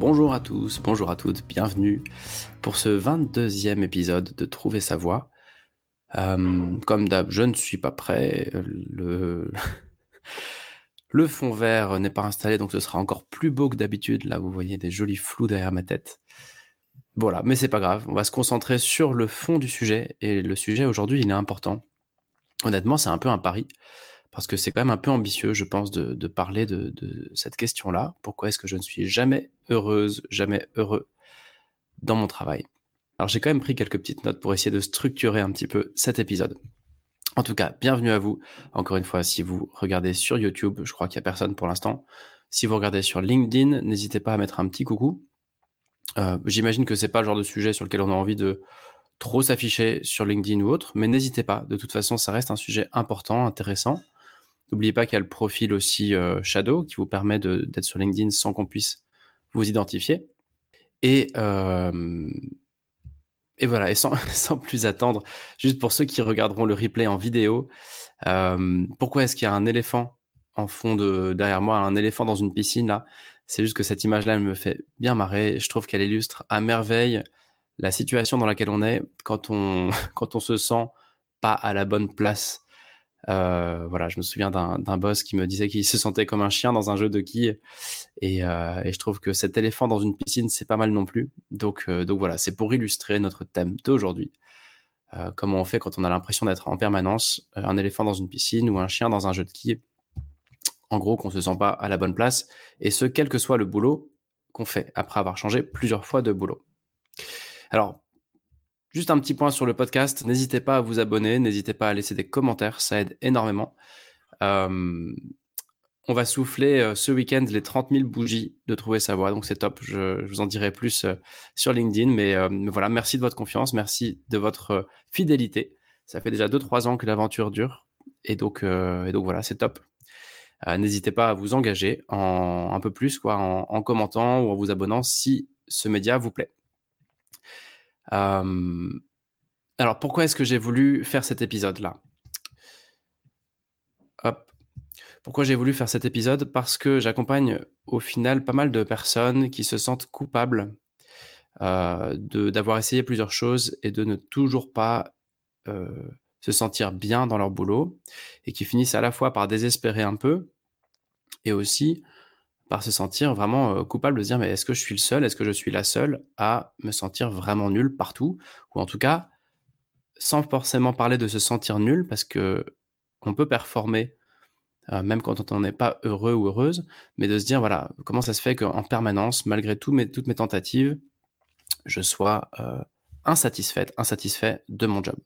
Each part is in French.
Bonjour à tous, bonjour à toutes, bienvenue pour ce 22e épisode de Trouver sa voie. Euh, comme d'hab, je ne suis pas prêt. Le, le fond vert n'est pas installé, donc ce sera encore plus beau que d'habitude. Là, vous voyez des jolis flous derrière ma tête. Voilà, mais c'est pas grave. On va se concentrer sur le fond du sujet. Et le sujet aujourd'hui, il est important. Honnêtement, c'est un peu un pari parce que c'est quand même un peu ambitieux, je pense, de, parler de, cette question-là. Pourquoi est-ce que je ne suis jamais heureuse, jamais heureux dans mon travail? Alors j'ai quand même pris quelques petites notes pour essayer de structurer un petit peu cet épisode. En tout cas, bienvenue à vous. Encore une fois, si vous regardez sur YouTube, je crois qu'il n'y a personne pour l'instant. Si vous regardez sur LinkedIn, n'hésitez pas à mettre un petit coucou. Euh, j'imagine que c'est pas le genre de sujet sur lequel on a envie de trop s'afficher sur LinkedIn ou autre, mais n'hésitez pas. De toute façon, ça reste un sujet important, intéressant. N'oubliez pas qu'il y a le profil aussi euh, Shadow qui vous permet d'être sur LinkedIn sans qu'on puisse vous identifier. Et, euh, voilà, et sans, sans, plus attendre, juste pour ceux qui regarderont le replay en vidéo, euh, pourquoi est-ce qu'il y a un éléphant en fond de derrière moi, un éléphant dans une piscine là? C'est juste que cette image-là, elle me fait bien marrer. Je trouve qu'elle illustre à merveille la situation dans laquelle on est quand on, quand on se sent pas à la bonne place euh, voilà, je me souviens d'un boss qui me disait qu'il se sentait comme un chien dans un jeu de quilles. Et, euh, et je trouve que cet éléphant dans une piscine, c'est pas mal non plus. Donc, euh, donc voilà, c'est pour illustrer notre thème d'aujourd'hui. comment on fait quand on a l'impression d'être en permanence un éléphant dans une piscine ou un chien dans un jeu de quilles? En gros, qu'on se sent pas à la bonne place. Et ce, quel que soit le boulot qu'on fait après avoir changé plusieurs fois de boulot. Alors, Juste un petit point sur le podcast, n'hésitez pas à vous abonner, n'hésitez pas à laisser des commentaires, ça aide énormément. Euh, on va souffler euh, ce week-end les 30 000 bougies de Trouver sa voix, donc c'est top. Je, vous en dirai plus euh, sur LinkedIn, mais voilà, merci de votre confiance, merci de votre fidélité. Ça fait déjà 2-3 ans que l'aventure dure, et donc, voilà, c'est top. N'hésitez pas à vous engager en, un peu plus, quoi, en commentant ou en vous abonnant si ce média vous plaît alors pourquoi est-ce que j'ai voulu faire cet épisode-là? Pourquoi j'ai voulu faire cet épisode? Parce que j'accompagne au final pas mal de personnes qui se sentent coupables euh, d'avoir essayé plusieurs choses et de ne toujours pas euh, se sentir bien dans leur boulot et qui finissent à la fois par désespérer un peu et aussi par se sentir vraiment euh, coupable de se dire mais est-ce que je suis le seul, est-ce que je suis la seule à me sentir vraiment nul partout? Ou en tout cas sans forcément parler de se sentir nul parce que on peut performer euh, même quand on n'est pas heureux ou heureuse, mais de se dire voilà comment ça se fait qu'en permanence malgré toutes mes tentatives je sois euh, insatisfaite, insatisfait de mon job.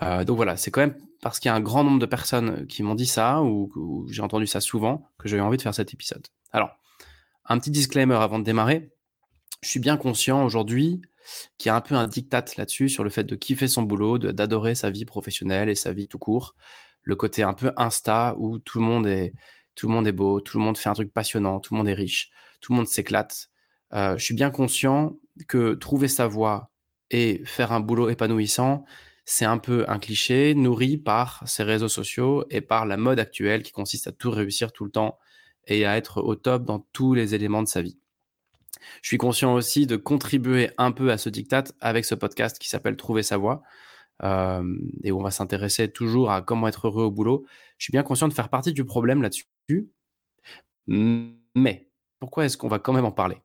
Donc voilà, c'est quand même parce qu'il y a un grand nombre de personnes qui m'ont dit ça ou, j'ai entendu ça souvent que j'ai eu envie de faire cet épisode. Alors, un petit disclaimer avant de démarrer. Je suis bien conscient aujourd'hui qu'il y a un peu un diktat là-dessus sur le fait de kiffer son boulot, d'adorer sa vie professionnelle et sa vie tout court. Le côté un peu insta où tout le monde est, tout le monde est beau, tout le monde fait un truc passionnant, tout le monde est riche, tout le monde s'éclate. Euh, je suis bien conscient que trouver sa voie et faire un boulot épanouissant, c'est un peu un cliché nourri par ces réseaux sociaux et par la mode actuelle qui consiste à tout réussir tout le temps et à être au top dans tous les éléments de sa vie. Je suis conscient aussi de contribuer un peu à ce diktat avec ce podcast qui s'appelle Trouver sa voie euh, et où on va s'intéresser toujours à comment être heureux au boulot. Je suis bien conscient de faire partie du problème là-dessus. Mais pourquoi est-ce qu'on va quand même en parler?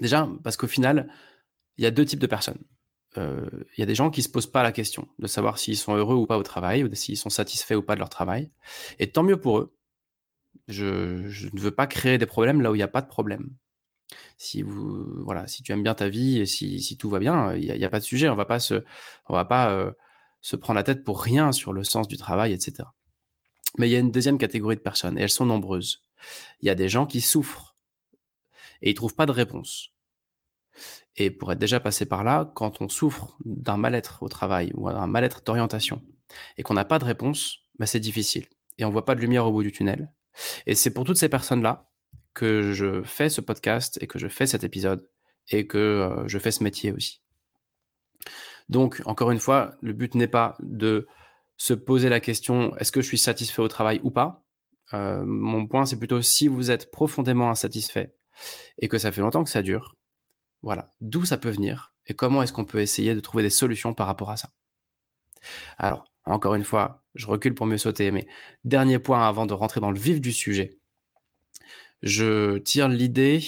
Déjà, parce qu'au final, il y a deux types de personnes. Euh, il y a des gens qui se posent pas la question de savoir s'ils sont heureux ou pas au travail, ou s'ils sont satisfaits ou pas de leur travail. Et tant mieux pour eux. Je, ne veux pas créer des problèmes là où il n'y a pas de problème. Si tu aimes bien ta vie et si, tout va bien, il n'y a, pas de sujet. On va pas se, on va pas euh, se prendre la tête pour rien sur le sens du travail, etc. Mais il y a une deuxième catégorie de personnes et elles sont nombreuses. Il y a des gens qui souffrent et ils trouvent pas de réponse. Et pour être déjà passé par là, quand on souffre d'un mal-être au travail ou d'un mal-être d'orientation et qu'on n'a pas de réponse, bah, c'est difficile. Et on voit pas de lumière au bout du tunnel. Et c'est pour toutes ces personnes-là que je fais ce podcast et que je fais cet épisode et que euh, je fais ce métier aussi. Donc, encore une fois, le but n'est pas de se poser la question est-ce que je suis satisfait au travail ou pas? Euh, Mon point, c'est plutôt si vous êtes profondément insatisfait et que ça fait longtemps que ça dure, voilà, d'où ça peut venir et comment est-ce qu'on peut essayer de trouver des solutions par rapport à ça. Alors, encore une fois, je recule pour mieux sauter, mais dernier point avant de rentrer dans le vif du sujet. Je tire l'idée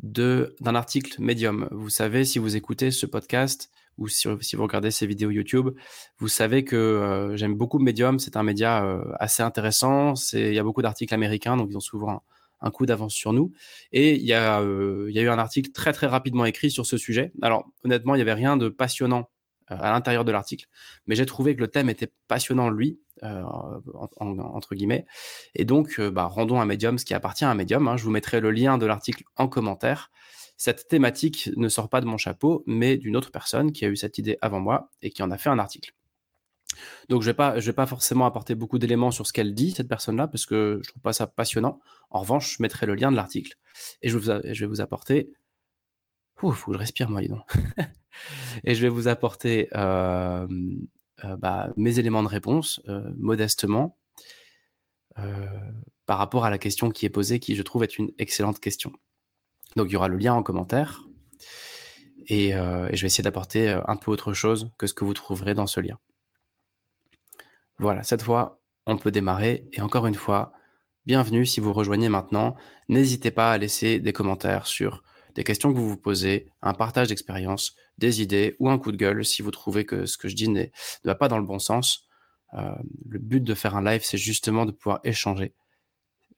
d'un article Medium. Vous savez, si vous écoutez ce podcast, ou si, vous regardez ces vidéos YouTube, vous savez que euh, j'aime beaucoup Medium. C'est un média euh, assez intéressant. Il y a beaucoup d'articles américains, donc ils ont souvent un, coup d'avance sur nous. Et il y, a, euh, il y a eu un article très très rapidement écrit sur ce sujet. Alors honnêtement, il n'y avait rien de passionnant à l'intérieur de l'article, mais j'ai trouvé que le thème était passionnant lui, entre guillemets. Et donc, bah, rendons un médium ce qui appartient à un médium. Hein. Je vous mettrai le lien de l'article en commentaire cette thématique ne sort pas de mon chapeau, mais d'une autre personne qui a eu cette idée avant moi et qui en a fait un article. Donc je ne vais, pas forcément apporter beaucoup d'éléments sur ce qu'elle dit, cette personne-là, parce que je ne trouve pas ça passionnant. En revanche, je mettrai le lien de l'article et je, vais vous apporter... Je respire, moi, dis et je vais vous apporter euh, euh, bah, mes éléments de réponse, euh, modestement, par rapport à la question qui est posée, qui, je trouve, est une excellente question. Donc il y aura le lien en commentaire. Et, je vais essayer d'apporter un peu autre chose que ce que vous trouverez dans ce lien. Voilà, cette fois, on peut démarrer. Et encore une fois, bienvenue si vous rejoignez maintenant. N'hésitez pas à laisser des commentaires sur des questions que vous vous posez, un partage d'expérience, des idées ou un coup de gueule si vous trouvez que ce que je dis ne va pas dans le bon sens. Euh, le but de faire un live, c'est justement de pouvoir échanger.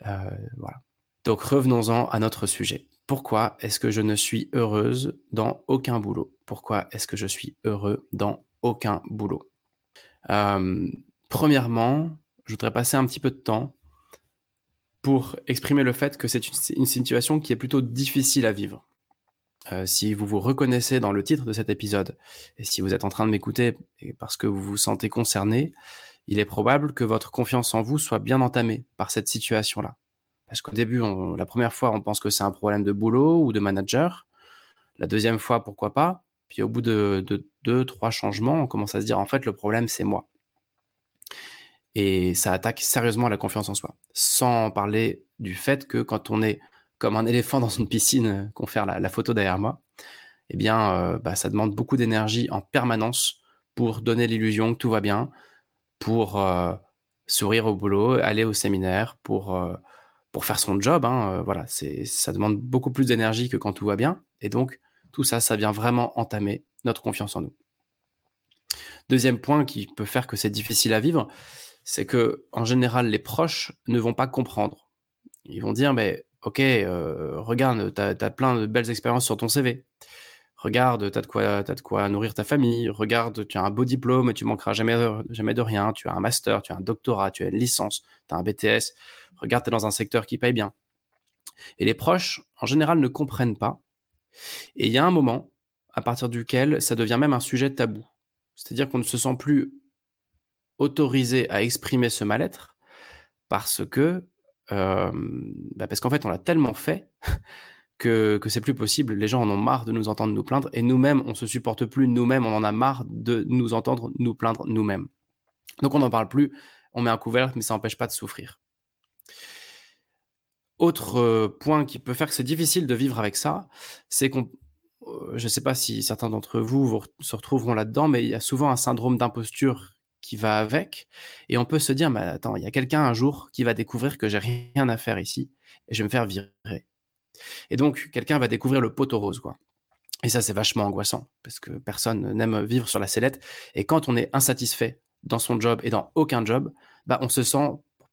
voilà. Donc revenons-en à notre sujet. Pourquoi est-ce que je ne suis heureuse dans aucun boulot? Pourquoi est-ce que je suis heureux dans aucun boulot? Euh, Premièrement, je voudrais passer un petit peu de temps pour exprimer le fait que c'est une, situation qui est plutôt difficile à vivre. Euh, si vous vous reconnaissez dans le titre de cet épisode, et si vous êtes en train de m'écouter parce que vous vous sentez concerné, il est probable que votre confiance en vous soit bien entamée par cette situation-là. Parce qu'au début, la première fois, on pense que c'est un problème de boulot ou de manager. La deuxième fois, pourquoi pas? Puis au bout de, deux, trois changements, on commence à se dire, en fait, le problème, c'est moi. Et ça attaque sérieusement la confiance en soi. Sans parler du fait que quand on est comme un éléphant dans une piscine, qu'on fait la, photo derrière moi, eh bien, euh, bah, ça demande beaucoup d'énergie en permanence pour donner l'illusion que tout va bien, pour euh, sourire au boulot, aller au séminaire, pour... Euh, pour faire son job. Hein, euh, voilà, ça demande beaucoup plus d'énergie que quand tout va bien. Et donc, tout ça, ça vient vraiment entamer notre confiance en nous. Deuxième point qui peut faire que c'est difficile à vivre, c'est que en général, les proches ne vont pas comprendre. Ils vont dire, mais ok, euh, regarde, tu as, plein de belles expériences sur ton CV. Regarde, tu as, de quoi, de quoi nourrir ta famille. Regarde, tu as un beau diplôme, tu manqueras jamais, jamais de rien. Tu as un master, tu as un doctorat, tu as une licence, tu as un BTS. Regarde, tu es dans un secteur qui paye bien. Et les proches, en général, ne comprennent pas. Et il y a un moment à partir duquel ça devient même un sujet tabou. C'est-à-dire qu'on ne se sent plus autorisé à exprimer ce mal-être parce que, bah, parce qu'en fait, on l'a tellement fait que, que c'est plus possible. Les gens en ont marre de nous entendre nous plaindre et nous-mêmes, on se supporte plus nous-mêmes, on en a marre de nous entendre nous plaindre nous-mêmes. Donc on n'en parle plus, on met un couvercle, mais ça n'empêche pas de souffrir. Autre point qui peut faire que c'est difficile de vivre avec ça, c'est qu'on, je ne sais pas si certains d'entre vous, se retrouveront là-dedans, mais il y a souvent un syndrome d'imposture qui va avec, et on peut se dire, mais attends, il y a quelqu'un un jour qui va découvrir que j'ai rien à faire ici, et je vais me faire virer. Et donc, quelqu'un va découvrir le poteau rose, quoi. Et ça, c'est vachement angoissant, parce que personne n'aime vivre sur la sellette, et quand on est insatisfait dans son job et dans aucun job, bah, on se sent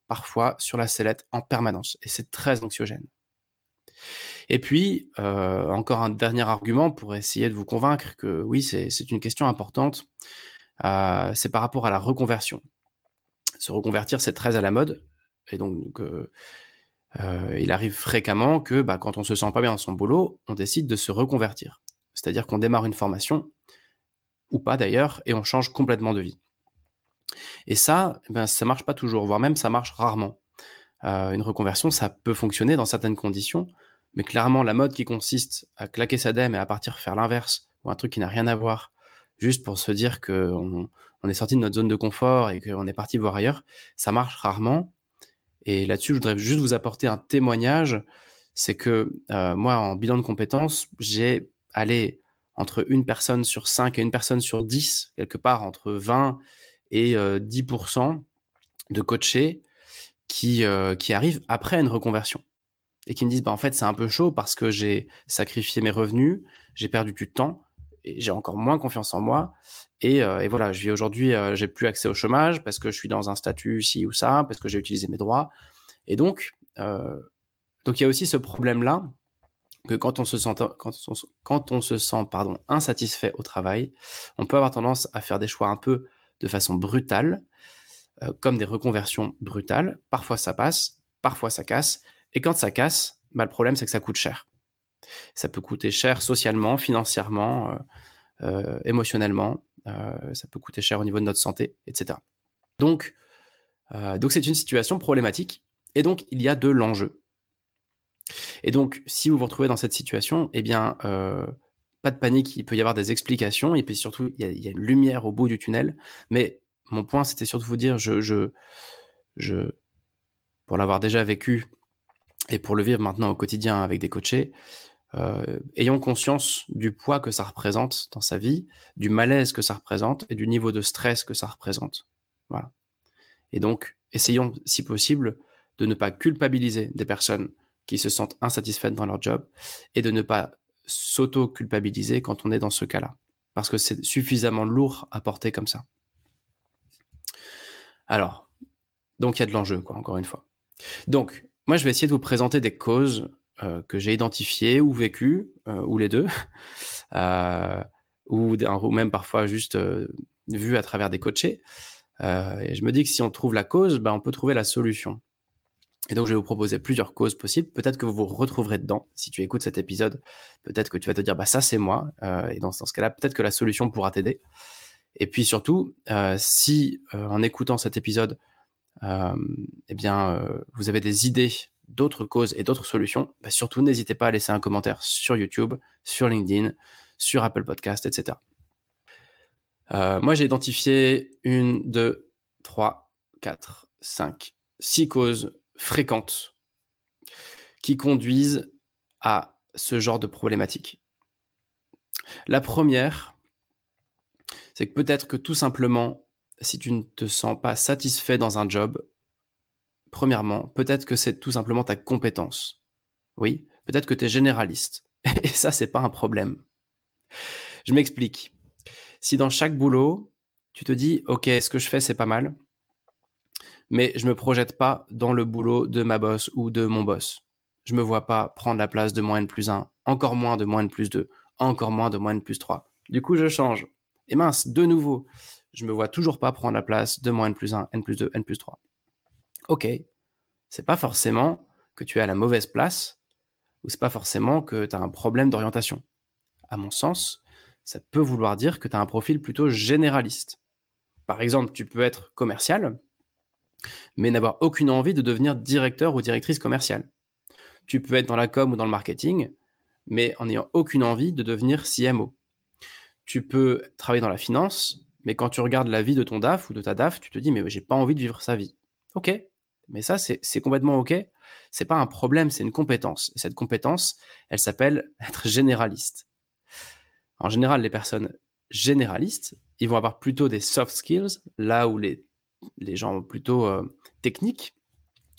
parfois sur la sellette en permanence. Et c'est très anxiogène. Et puis, euh, encore un dernier argument pour essayer de vous convaincre que oui, c'est une question importante, euh, c'est par rapport à la reconversion. Se reconvertir, c'est très à la mode. Et donc, euh, il arrive fréquemment que bah, quand on se sent pas bien dans son boulot, on décide de se reconvertir. C'est-à-dire qu'on démarre une formation, ou pas d'ailleurs, et on change complètement de vie. Et ça, eh ben, ça marche pas toujours, voire même ça marche rarement. Euh, une reconversion, ça peut fonctionner dans certaines conditions, mais clairement, la mode qui consiste à claquer sa dème et à partir faire l'inverse, ou un truc qui n'a rien à voir, juste pour se dire qu'on on est sorti de notre zone de confort et qu'on est parti voir ailleurs, ça marche rarement. Et là-dessus, je voudrais juste vous apporter un témoignage. C'est que euh, moi, en bilan de compétences, j'ai allé entre une personne sur 5 et une personne sur 10, quelque part entre 20 et 10% euh, de coachés qui, euh, qui arrivent après une reconversion et qui me disent bah, en fait, c'est un peu chaud parce que j'ai sacrifié mes revenus, j'ai perdu du temps, j'ai encore moins confiance en moi. Et, et voilà, je vis aujourd'hui, j'ai plus accès au chômage parce que je suis dans un statut ci ou ça, parce que j'ai utilisé mes droits. Et donc, donc il y a aussi ce problème-là que quand on se sent, quand on, quand on se sent pardon, insatisfait au travail, on peut avoir tendance à faire des choix un peu de façon brutale, comme des reconversions brutales. Parfois ça passe, parfois ça casse. Et quand ça casse, bah, le problème c'est que ça coûte cher. Ça peut coûter cher socialement, financièrement, euh, euh, émotionnellement. Euh, ça peut coûter cher au niveau de notre santé, etc. Donc, donc c'est une situation problématique. Et donc, il y a de l'enjeu. Et donc, si vous vous retrouvez dans cette situation, eh bien, pas de panique, il peut y avoir des explications, et puis surtout, il y, a, une lumière au bout du tunnel. Mais mon point, c'était surtout vous dire, je, je, je pour l'avoir déjà vécu et pour le vivre maintenant au quotidien avec des coachés, euh, ayons conscience du poids que ça représente dans sa vie, du malaise que ça représente et du niveau de stress que ça représente. Voilà. Et donc, essayons, si possible, de ne pas culpabiliser des personnes qui se sentent insatisfaites dans leur job et de ne pas s'auto-culpabiliser quand on est dans ce cas-là. Parce que c'est suffisamment lourd à porter comme ça. Alors, donc il y a de l'enjeu, quoi, encore une fois. Donc, moi, je vais essayer de vous présenter des causes que j'ai identifié ou vécu, euh, ou les deux, euh, ou, ou, même parfois juste vu à travers des coachés. et je me dis que si on trouve la cause, ben, on peut trouver la solution. Et donc, je vais vous proposer plusieurs causes possibles. Peut-être que vous vous retrouverez dedans. Si tu écoutes cet épisode, peut-être que tu vas te dire, bah, ça, c'est moi. et dans, ce cas-là, peut-être que la solution pourra t'aider. Et puis surtout, si en écoutant cet épisode, eh bien, vous avez des idées d'autres causes et d'autres solutions, bah, surtout n'hésitez pas à laisser un commentaire sur YouTube, sur LinkedIn, sur Apple Podcast, etc. Euh, moi, j'ai identifié une, deux, trois, quatre, cinq, six causes fréquentes qui conduisent à ce genre de problématique. La première, c'est que peut-être que tout simplement, si tu ne te sens pas satisfait dans un job, Premièrement, peut-être que c'est tout simplement ta compétence. Oui, peut-être que tu es généraliste. Et ça, c'est pas un problème. Je m'explique. Si dans chaque boulot, tu te dis, OK, ce que je fais, c'est pas mal, mais je me projette pas dans le boulot de ma boss ou de mon boss. Je me vois pas prendre la place de moins N plus 1, encore moins de moins N plus 2, encore moins de moins N plus 3. Du coup, je change. Et mince, de nouveau, je me vois toujours pas prendre la place de moins N plus 1, N plus 2, N plus 3 ok, c'est pas forcément que tu es à la mauvaise place ou c'est pas forcément que tu as un problème d'orientation. À mon sens, ça peut vouloir dire que tu as un profil plutôt généraliste. Par exemple, tu peux être commercial, mais n'avoir aucune envie de devenir directeur ou directrice commerciale. Tu peux être dans la com ou dans le marketing, mais en n'ayant aucune envie de devenir CMO. Tu peux travailler dans la finance, mais quand tu regardes la vie de ton DAF ou de ta DAF, tu te dis mais j'ai pas envie de vivre sa vie. Ok, mais ça, c'est complètement OK. C'est pas un problème, c'est une compétence. Et cette compétence, elle s'appelle être généraliste. En général, les personnes généralistes, ils vont avoir plutôt des soft skills, là où les, les gens plutôt euh, techniques,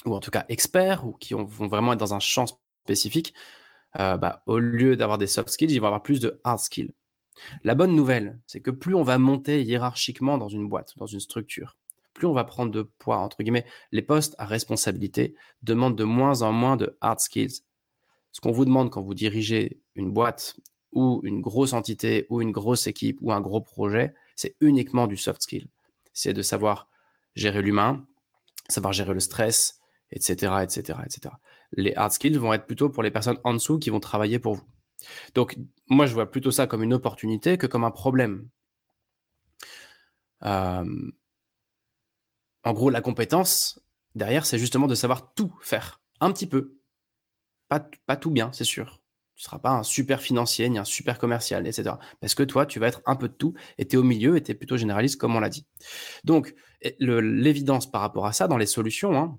ou en tout cas experts, ou qui vont vraiment être dans un champ spécifique, euh, bah, au lieu d'avoir des soft skills, ils vont avoir plus de hard skills. La bonne nouvelle, c'est que plus on va monter hiérarchiquement dans une boîte, dans une structure, plus on va prendre de poids, entre guillemets, les postes à responsabilité demandent de moins en moins de hard skills. Ce qu'on vous demande quand vous dirigez une boîte ou une grosse entité ou une grosse équipe ou un gros projet, c'est uniquement du soft skill. C'est de savoir gérer l'humain, savoir gérer le stress, etc., etc., etc. Les hard skills vont être plutôt pour les personnes en dessous qui vont travailler pour vous. Donc, moi, je vois plutôt ça comme une opportunité que comme un problème. En gros, la compétence, derrière, c'est justement de savoir tout faire, un petit peu. Pas, tout bien, c'est sûr. Tu ne seras pas un super financier, ni un super commercial, etc. Parce que toi, tu vas être un peu de tout, et tu es au milieu, et tu es plutôt généraliste, comme on l'a dit. Donc, l'évidence par rapport à ça, dans les solutions, hein,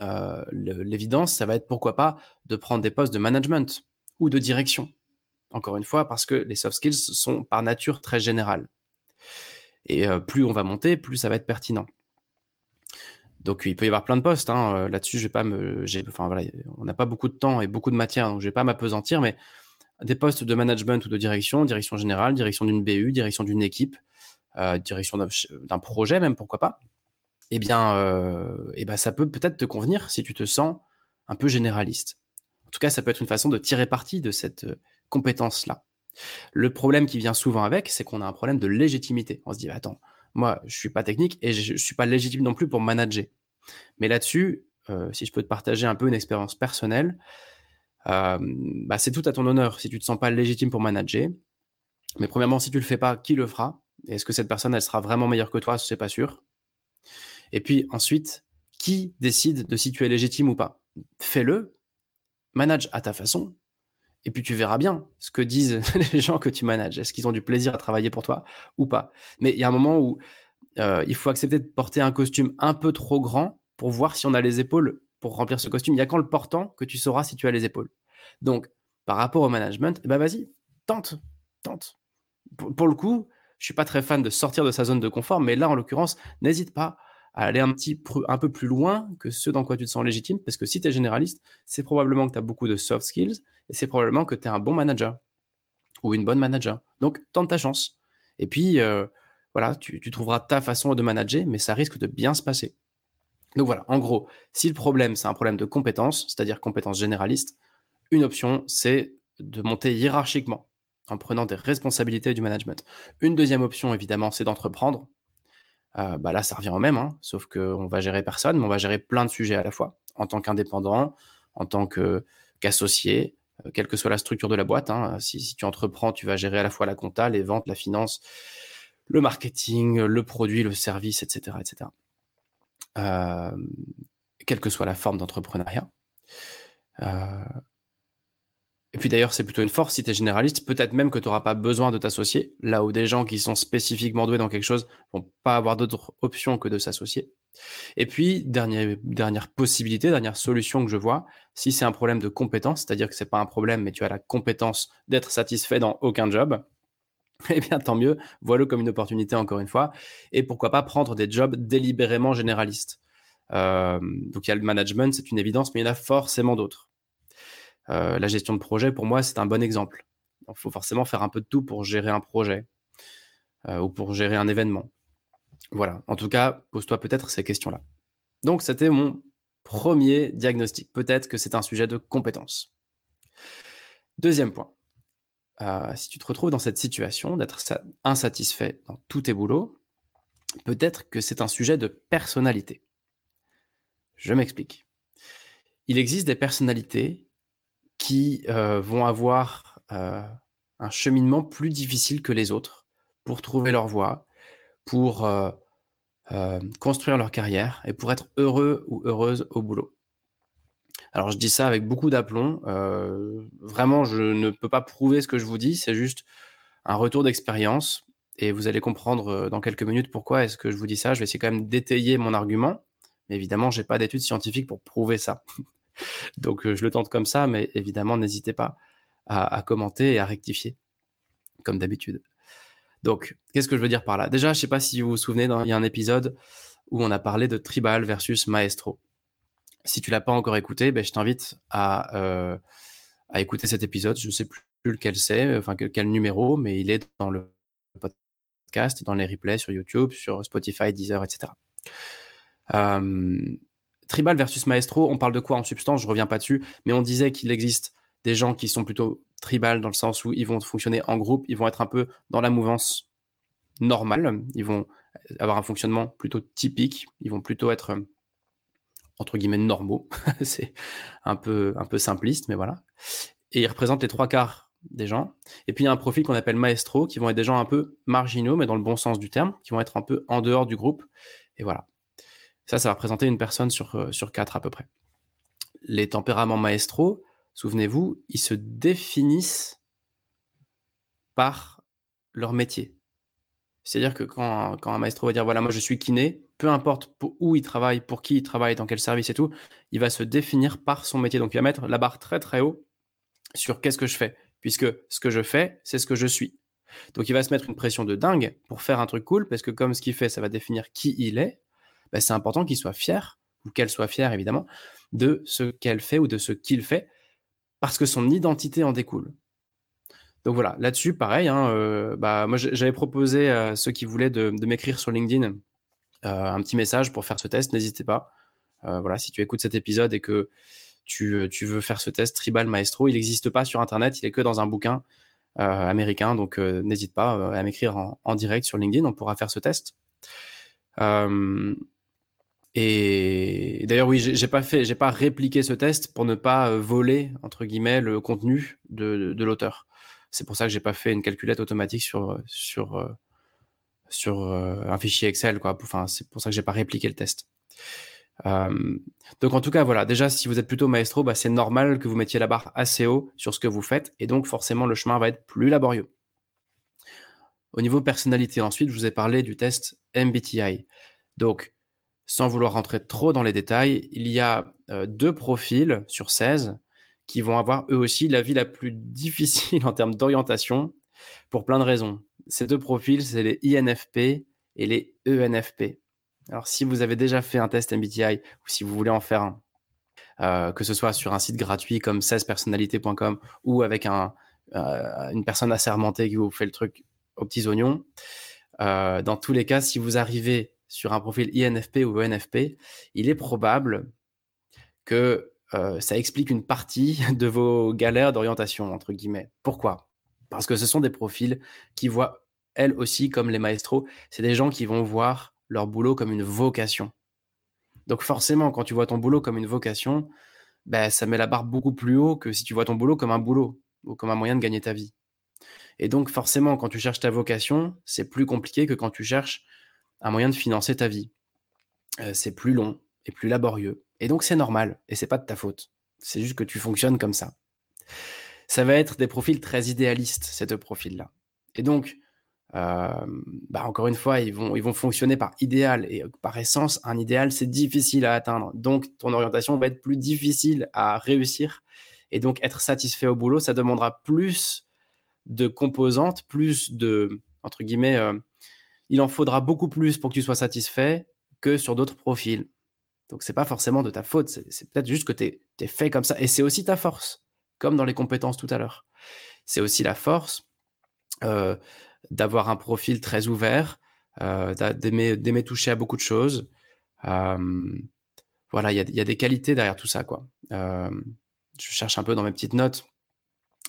euh, l'évidence, ça va être pourquoi pas de prendre des postes de management ou de direction. Encore une fois, parce que les soft skills sont par nature très générales. Et euh, plus on va monter, plus ça va être pertinent. Donc il peut y avoir plein de postes. Hein. Euh, là-dessus, je vais pas me, enfin voilà, on n'a pas beaucoup de temps et beaucoup de matière, donc je vais pas m'apesantir. Mais des postes de management ou de direction, direction générale, direction d'une BU, direction d'une équipe, direction d'un projet même, pourquoi pas eh bien, euh, eh ben, ça peut peut-être te convenir si tu te sens un peu généraliste. En tout cas, ça peut être une façon de tirer parti de cette euh, compétence-là. Le problème qui vient souvent avec, c'est qu'on a un problème de légitimité. On se dit, attends, moi, je suis pas technique et je, ne suis pas légitime non plus pour manager. Mais là-dessus, euh, si je peux te partager un peu une expérience personnelle, bah, c'est tout à ton honneur si tu te sens pas légitime pour manager. Mais premièrement, si tu le fais pas, qui le fera? Est-ce que cette personne, elle sera vraiment meilleure que toi? C'est pas sûr. Et puis ensuite, qui décide de si tu es légitime ou pas? Fais-le, manage à ta façon, et puis tu verras bien ce que disent les gens que tu manages. Est-ce qu'ils ont du plaisir à travailler pour toi ou pas? Mais il y a un moment où euh, il faut accepter de porter un costume un peu trop grand pour voir si on a les épaules pour remplir ce costume. Il n'y a qu'en le portant que tu sauras si tu as les épaules. Donc, par rapport au management, eh ben vas-y, tente, tente. Pour, le coup, je suis pas très fan de sortir de sa zone de confort, mais là, en l'occurrence, n'hésite pas à aller un, petit, un peu plus loin que ce dans quoi tu te sens légitime, parce que si tu es généraliste, c'est probablement que tu as beaucoup de soft skills, et c'est probablement que tu es un bon manager, ou une bonne manager. Donc, tente ta chance. Et puis, euh, voilà, tu, trouveras ta façon de manager, mais ça risque de bien se passer. Donc voilà, en gros, si le problème, c'est un problème de compétence, c'est-à-dire compétence généraliste, une option, c'est de monter hiérarchiquement en prenant des responsabilités du management. Une deuxième option, évidemment, c'est d'entreprendre. Euh, bah là, ça revient au même, hein, sauf qu'on va gérer personne, mais on va gérer plein de sujets à la fois, en tant qu'indépendant, en tant qu'associé, quelle que soit la structure de la boîte. Hein. Si, tu entreprends, tu vas gérer à la fois la compta, les ventes, la finance, le marketing, le produit, le service, etc. etc. Euh, quelle que soit la forme d'entrepreneuriat. Et puis d'ailleurs, c'est plutôt une force si tu es généraliste. Peut-être même que tu n'auras pas besoin de t'associer, là où des gens qui sont spécifiquement doués dans quelque chose vont pas avoir d'autre option que de s'associer. Et puis, dernière, dernière possibilité, dernière solution que je vois, si c'est un problème de compétence, c'est-à-dire que c'est pas un problème, mais tu as la compétence d'être satisfait dans aucun job, eh bien tant mieux, vois-le comme une opportunité encore une fois. Et pourquoi pas prendre des jobs délibérément généralistes. Euh, donc il y a le management, c'est une évidence, mais il y en a forcément d'autres. Euh, la gestion de projet, pour moi, c'est un bon exemple. Il faut forcément faire un peu de tout pour gérer un projet euh, ou pour gérer un événement. Voilà. En tout cas, pose-toi peut-être ces questions-là. Donc, c'était mon premier diagnostic. Peut-être que c'est un sujet de compétence. Deuxième point. Euh, si tu te retrouves dans cette situation d'être insatisfait dans tous tes boulots, peut-être que c'est un sujet de personnalité. Je m'explique. Il existe des personnalités qui euh, vont avoir euh, un cheminement plus difficile que les autres pour trouver leur voie, pour construire leur carrière et pour être heureux ou heureuse au boulot. Alors je dis ça avec beaucoup d'aplomb. vraiment, je ne peux pas prouver ce que je vous dis, c'est juste un retour d'expérience. Et vous allez comprendre dans quelques minutes pourquoi est-ce que je vous dis ça. Je vais essayer quand même d'étayer mon argument. Mais évidemment, je n'ai pas d'études scientifiques pour prouver ça. Donc euh, je le tente comme ça, mais évidemment, n'hésitez pas à, commenter et à rectifier, comme d'habitude. Donc, qu'est-ce que je veux dire par là? Déjà, je ne sais pas si vous vous souvenez, il y a un épisode où on a parlé de tribal versus maestro. Si tu l'as pas encore écouté, ben, je t'invite à, euh, écouter cet épisode. Je ne sais plus lequel c'est, enfin quel numéro, mais il est dans le podcast, dans les replays sur YouTube, sur Spotify, Deezer, etc. Tribal versus Maestro, on parle de quoi en substance? Je reviens pas dessus, mais on disait qu'il existe des gens qui sont plutôt tribal dans le sens où ils vont fonctionner en groupe, ils vont être un peu dans la mouvance normale, ils vont avoir un fonctionnement plutôt typique, ils vont plutôt être entre guillemets normaux, c'est un peu, un peu simpliste, mais voilà. Et ils représentent les trois quarts des gens. Et puis il y a un profil qu'on appelle maestro, qui vont être des gens un peu marginaux, mais dans le bon sens du terme, qui vont être un peu en dehors du groupe. Et voilà. Ça, ça va représenter une personne sur, euh, sur quatre à peu près. Les tempéraments maestro, souvenez-vous, ils se définissent par leur métier. C'est-à-dire que quand, un maestro va dire voilà, moi je suis kiné, peu importe où il travaille, pour qui il travaille, dans quel service et tout, il va se définir par son métier. Donc il va mettre la barre très très haut sur qu'est-ce que je fais, puisque ce que je fais, c'est ce que je suis. Donc il va se mettre une pression de dingue pour faire un truc cool, parce que comme ce qu'il fait, ça va définir qui il est, ben, c'est important qu'il soit fier, ou qu'elle soit fière évidemment, de ce qu'elle fait ou de ce qu'il fait, parce que son identité en découle. Donc voilà, là-dessus, pareil, hein, euh, bah, moi j'avais proposé à ceux qui voulaient de, m'écrire sur LinkedIn euh, un petit message pour faire ce test, n'hésitez pas. Euh, voilà, si tu écoutes cet épisode et que tu, veux faire ce test Tribal Maestro, il n'existe pas sur Internet, il est que dans un bouquin américain, donc n'hésite pas à m'écrire en, direct sur LinkedIn, on pourra faire ce test. Et, d'ailleurs, oui, j'ai pas fait, j'ai pas répliqué ce test pour ne pas voler entre guillemets le contenu de l'auteur. C'est pour ça que j'ai pas fait une calculette automatique sur, sur, euh, sur euh, un fichier Excel. Quoi. Enfin, c'est pour ça que j'ai pas répliqué le test. Euh, donc en tout cas, voilà, déjà si vous êtes plutôt maestro, bah, c'est normal que vous mettiez la barre assez haut sur ce que vous faites et donc forcément le chemin va être plus laborieux. Au niveau personnalité, ensuite, je vous ai parlé du test MBTI. Donc, sans vouloir rentrer trop dans les détails, il y a deux profils sur 16 qui vont avoir eux aussi la vie la plus difficile en termes d'orientation pour plein de raisons. Ces deux profils, c'est les INFP et les ENFP. Alors, si vous avez déjà fait un test MBTI ou si vous voulez en faire un, euh, que ce soit sur un site gratuit comme 16personnalités.com ou avec euh, une personne assermentée qui vous fait le truc aux petits oignons, euh, dans tous les cas, si vous arrivez sur un profil INFP ou ENFP, il est probable que euh, ça explique une partie de vos galères d'orientation, entre guillemets. Pourquoi? Parce que ce sont des profils qui voient, elles aussi, comme les maestros, c'est des gens qui vont voir leur boulot comme une vocation. Donc forcément, quand tu vois ton boulot comme une vocation, ben, ça met la barre beaucoup plus haut que si tu vois ton boulot comme un boulot ou comme un moyen de gagner ta vie. Et donc forcément, quand tu cherches ta vocation, c'est plus compliqué que quand tu cherches un moyen de financer ta vie. Euh, c'est plus long et plus laborieux. Et donc c'est normal, et c'est pas de ta faute. C'est juste que tu fonctionnes comme ça. Ça va être des profils très idéalistes, ces deux profils-là. Et donc, euh, bah encore une fois, ils vont, ils vont fonctionner par idéal. Et par essence, un idéal, c'est difficile à atteindre. Donc, ton orientation va être plus difficile à réussir. Et donc, être satisfait au boulot, ça demandera plus de composantes, plus de, entre guillemets, euh, il en faudra beaucoup plus pour que tu sois satisfait que sur d'autres profils. Donc, c'est pas forcément de ta faute. C'est peut-être juste que tu es, fait comme ça. Et c'est aussi ta force, comme dans les compétences tout à l'heure. C'est aussi la force euh, d'avoir un profil très ouvert, euh, d'aimer toucher à beaucoup de choses. Euh, voilà, il y, a, des qualités derrière tout ça. quoi. je cherche un peu dans mes petites notes.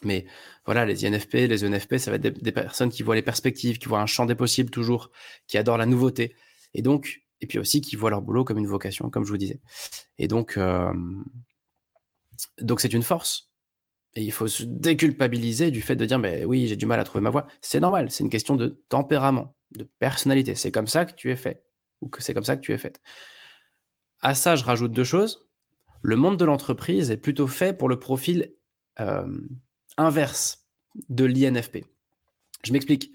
Mais voilà, les INFP, les ENFP, ça va être des, personnes qui voient les perspectives, qui voient un champ des possibles toujours, qui adorent la nouveauté. Et donc, et puis aussi qui voient leur boulot comme une vocation, comme je vous disais. Et donc, euh, donc c'est une force. Et il faut se déculpabiliser du fait de dire, mais oui, j'ai du mal à trouver ma voie. C'est normal, c'est une question de tempérament, de personnalité. C'est comme ça que tu es fait, ou que c'est comme ça que tu es faite. À ça, je rajoute deux choses. Le monde de l'entreprise est plutôt fait pour le profil euh, inverse de l'INFP. Je m'explique.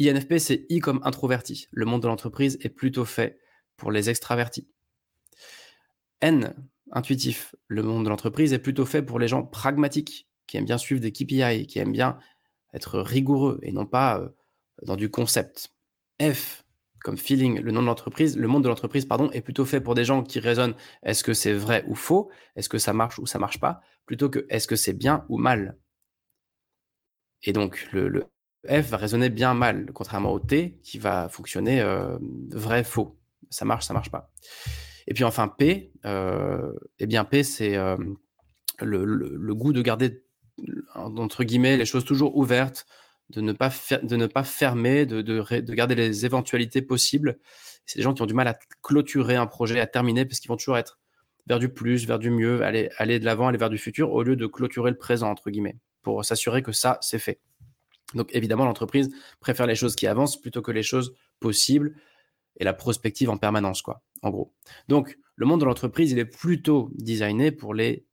INFP, c'est I comme introverti. Le monde de l'entreprise est plutôt fait pour les extravertis. N, intuitif. Le monde de l'entreprise est plutôt fait pour les gens pragmatiques, qui aiment bien suivre des KPI, qui aiment bien être rigoureux et non pas euh, dans du concept. F, comme feeling, le nom de l'entreprise, le monde de l'entreprise, pardon, est plutôt fait pour des gens qui raisonnent est-ce que c'est vrai ou faux, est-ce que ça marche ou ça marche pas, plutôt que est-ce que c'est bien ou mal. Et donc le, F va raisonner bien mal, contrairement au T qui va fonctionner euh, vrai-faux ça marche, ça marche pas. Et puis enfin P, euh, eh bien P c'est euh, le, goût de garder entre guillemets les choses toujours ouvertes, de ne pas, de ne pas fermer, de, de, garder les éventualités possibles. C'est des gens qui ont du mal à clôturer un projet, à terminer, parce qu'ils vont toujours être vers du plus, vers du mieux, aller, aller de l'avant, aller vers du futur, au lieu de clôturer le présent, entre guillemets. Pour s'assurer que ça, c'est fait. Donc évidemment, l'entreprise préfère les choses qui avancent plutôt que les choses possibles et la prospective en permanence, quoi, en gros. Donc, le monde de l'entreprise, il est plutôt designé pour les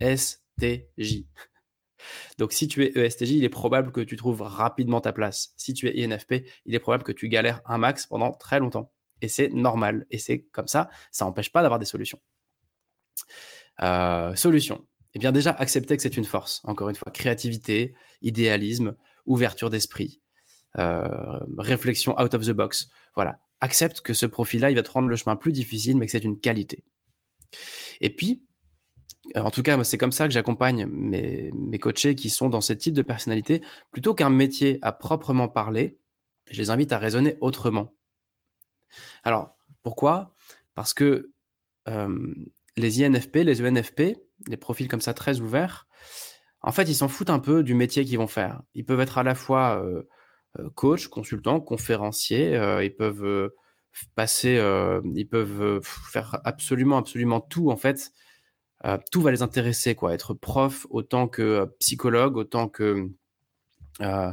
ESTJ. Donc, si tu es ESTJ, il est probable que tu trouves rapidement ta place. Si tu es INFP, il est probable que tu galères un max pendant très longtemps. Et c'est normal. Et c'est comme ça. Ça n'empêche pas d'avoir des solutions. Euh, solution. Eh bien, déjà, accepter que c'est une force. Encore une fois, créativité, idéalisme, ouverture d'esprit, euh, réflexion out of the box. Voilà. Accepte que ce profil-là, il va te rendre le chemin plus difficile, mais que c'est une qualité. Et puis, euh, en tout cas, c'est comme ça que j'accompagne mes, mes, coachés qui sont dans ce type de personnalité. Plutôt qu'un métier à proprement parler, je les invite à raisonner autrement. Alors, pourquoi? Parce que euh, les INFP, les ENFP, les profils comme ça très ouverts, en fait, ils s'en foutent un peu du métier qu'ils vont faire. Ils peuvent être à la fois euh, coach, consultant, conférencier, ils peuvent passer, ils peuvent faire absolument, absolument tout en fait euh, tout va les intéresser, quoi. Être prof autant que euh, psychologue, autant que, euh,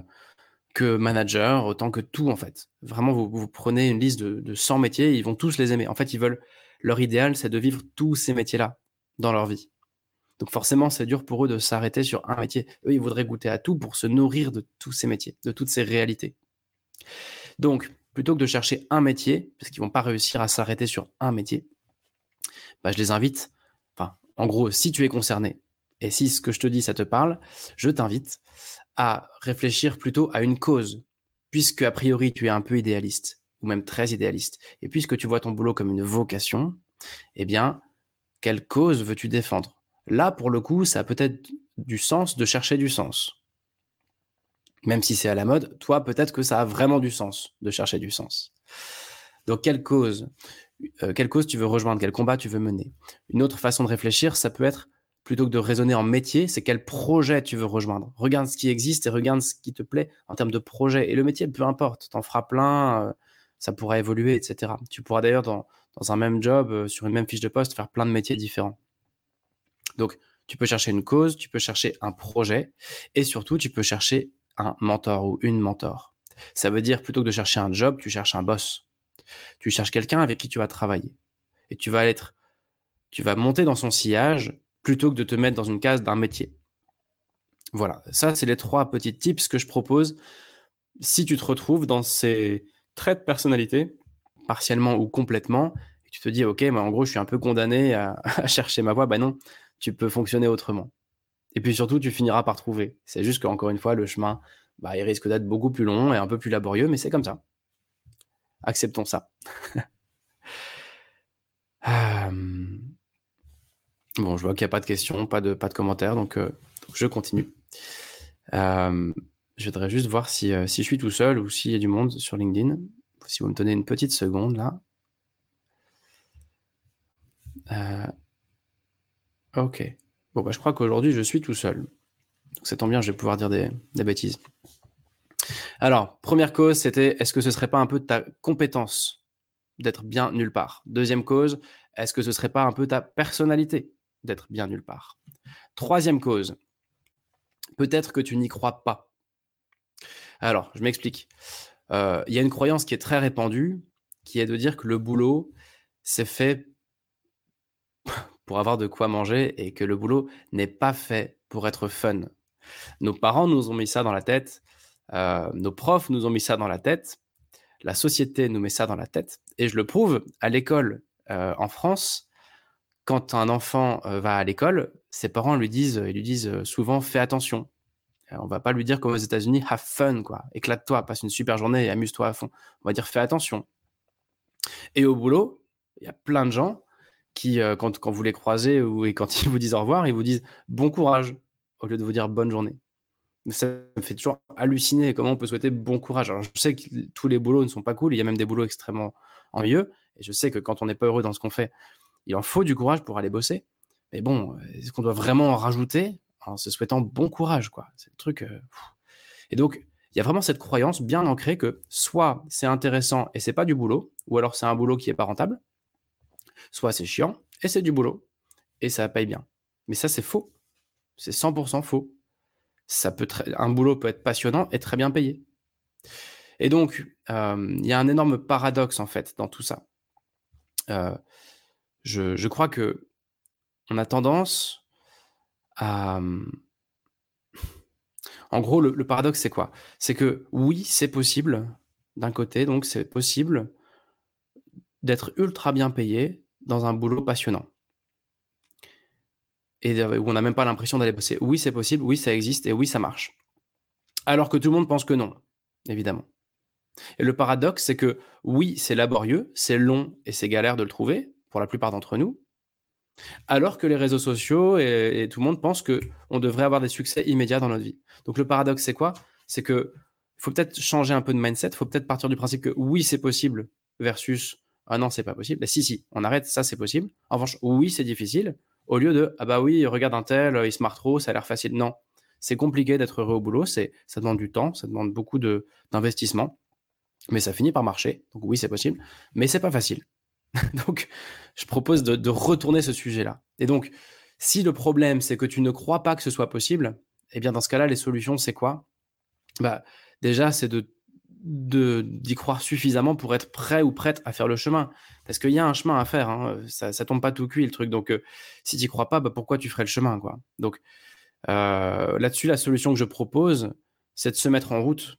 que manager, autant que tout, en fait. Vraiment, vous, vous prenez une liste de, de 100 métiers, ils vont tous les aimer. En fait, ils veulent, leur idéal, c'est de vivre tous ces métiers-là dans leur vie. Donc forcément, c'est dur pour eux de s'arrêter sur un métier. Eux, ils voudraient goûter à tout pour se nourrir de tous ces métiers, de toutes ces réalités. Donc, plutôt que de chercher un métier, parce qu'ils vont pas réussir à s'arrêter sur un métier, bah, je les invite en gros, si tu es concerné et si ce que je te dis, ça te parle, je t'invite à réfléchir plutôt à une cause, puisque a priori tu es un peu idéaliste ou même très idéaliste, et puisque tu vois ton boulot comme une vocation, eh bien, quelle cause veux-tu défendre? Là, pour le coup, ça a peut-être du sens de chercher du sens. Même si c'est à la mode, toi, peut-être que ça a vraiment du sens de chercher du sens. Donc, quelle cause euh, quelle cause tu veux rejoindre, quel combat tu veux mener? Une autre façon de réfléchir, ça peut être, plutôt que de raisonner en métier, c'est quel projet tu veux rejoindre? Regarde ce qui existe et regarde ce qui te plaît en termes de projet. Et le métier, peu importe, tu en feras plein, euh, ça pourra évoluer, etc. Tu pourras d'ailleurs, dans, un même job, euh, sur une même fiche de poste, faire plein de métiers différents. Donc, tu peux chercher une cause, tu peux chercher un projet, et surtout, tu peux chercher un mentor ou une mentor. Ça veut dire, plutôt que de chercher un job, tu cherches un boss. Tu cherches quelqu'un avec qui tu vas travailler. Et tu vas être, tu vas monter dans son sillage plutôt que de te mettre dans une case d'un métier. Voilà, ça c'est les trois petits tips que je propose si tu te retrouves dans ces traits de personnalité, partiellement ou complètement, et tu te dis ok, en gros je suis un peu condamné à, chercher ma voie, bah non, tu peux fonctionner autrement. Et puis surtout, tu finiras par trouver. C'est juste qu'encore une fois, le chemin, bah, il risque d'être beaucoup plus long et un peu plus laborieux, mais c'est comme ça. Acceptons ça. Euh, bon, je vois qu'il n'y a pas de questions, pas de, pas de commentaires, donc, euh, je continue. Euh, je voudrais juste voir si, si je suis tout seul ou s'il y a du monde sur LinkedIn. Si vous me tenez une petite seconde là. Ok. Bon, bah, je crois qu'aujourd'hui, je suis tout seul. Donc, ça bien, je vais pouvoir dire des, bêtises. Alors, première cause, c'était est-ce que ce serait pas un peu ta compétence d'être bien nulle part? Deuxième cause, est-ce que ce serait pas un peu ta personnalité d'être bien nulle part? Troisième cause, peut-être que tu n'y crois pas. Alors, je m'explique. Euh, il y a une croyance qui est très répandue, qui est de dire que le boulot, c'est fait pour avoir de quoi manger et que le boulot n'est pas fait pour être fun. Nos parents nous ont mis ça dans la tête euh, nos profs nous ont mis ça dans la tête. La société nous met ça dans la tête. Et je le prouve à l'école euh, en France. Quand un enfant euh, va à l'école, ses parents lui disent, ils lui disent souvent fais attention. On va pas lui dire comme aux États-Unis have fun quoi, éclate-toi, passe une super journée et amuse-toi à fond. On va dire fais attention. Et au boulot, il y a plein de gens qui, quand, quand vous les croisez ou et quand ils vous disent au revoir, ils vous disent bon courage au lieu de vous dire bonne journée ça me fait toujours halluciner comment on peut souhaiter bon courage. Alors, je sais que tous les boulots ne sont pas cool, il y a même des boulots extrêmement ennuyeux, et je sais que quand on n'est pas heureux dans ce qu'on fait, il en faut du courage pour aller bosser. Mais bon, est-ce qu'on doit vraiment en rajouter en se souhaitant bon courage, quoi? C'est le truc. Euh, et donc, il y a vraiment cette croyance bien ancrée que soit c'est intéressant et c'est pas du boulot, ou alors c'est un boulot qui est pas rentable, soit c'est chiant et c'est du boulot et ça paye bien. Mais ça, c'est faux. C'est 100% faux ça peut un boulot peut être passionnant et très bien payé. Et donc, euh, il y a un énorme paradoxe en fait dans tout ça. Euh, je, crois que on a tendance à. En gros, le, paradoxe, c'est quoi? C'est que oui, c'est possible, d'un côté, donc c'est possible d'être ultra bien payé dans un boulot passionnant. Et où on n'a même pas l'impression d'aller bosser. Oui, c'est possible, oui, ça existe, et oui, ça marche. Alors que tout le monde pense que non, évidemment. Et le paradoxe, c'est que oui, c'est laborieux, c'est long et c'est galère de le trouver, pour la plupart d'entre nous, alors que les réseaux sociaux et, tout le monde pensent qu'on devrait avoir des succès immédiats dans notre vie. Donc le paradoxe, c'est quoi? C'est que faut peut-être changer un peu de mindset, il faut peut-être partir du principe que oui, c'est possible versus ah non, c'est pas possible. Bah, si, si, on arrête, ça c'est possible. En revanche, oui, c'est difficile, au lieu de ah bah oui, regarde un tel, il se marre trop, ça a l'air facile. Non, c'est compliqué d'être heureux au boulot, c'est ça demande du temps, ça demande beaucoup d'investissement mais ça finit par marcher. Donc oui, c'est possible, mais c'est pas facile. donc, je propose de, retourner ce sujet-là. Et donc, si le problème c'est que tu ne crois pas que ce soit possible, eh bien dans ce cas-là, les solutions c'est quoi? Bah déjà, c'est de d'y croire suffisamment pour être prêt ou prête à faire le chemin. Parce qu'il y a un chemin à faire, hein. ça, ça tombe pas tout cuit le truc. Donc, euh, si tu crois pas, bah, pourquoi tu ferais le chemin quoi? Donc, euh, là-dessus, la solution que je propose, c'est de se mettre en route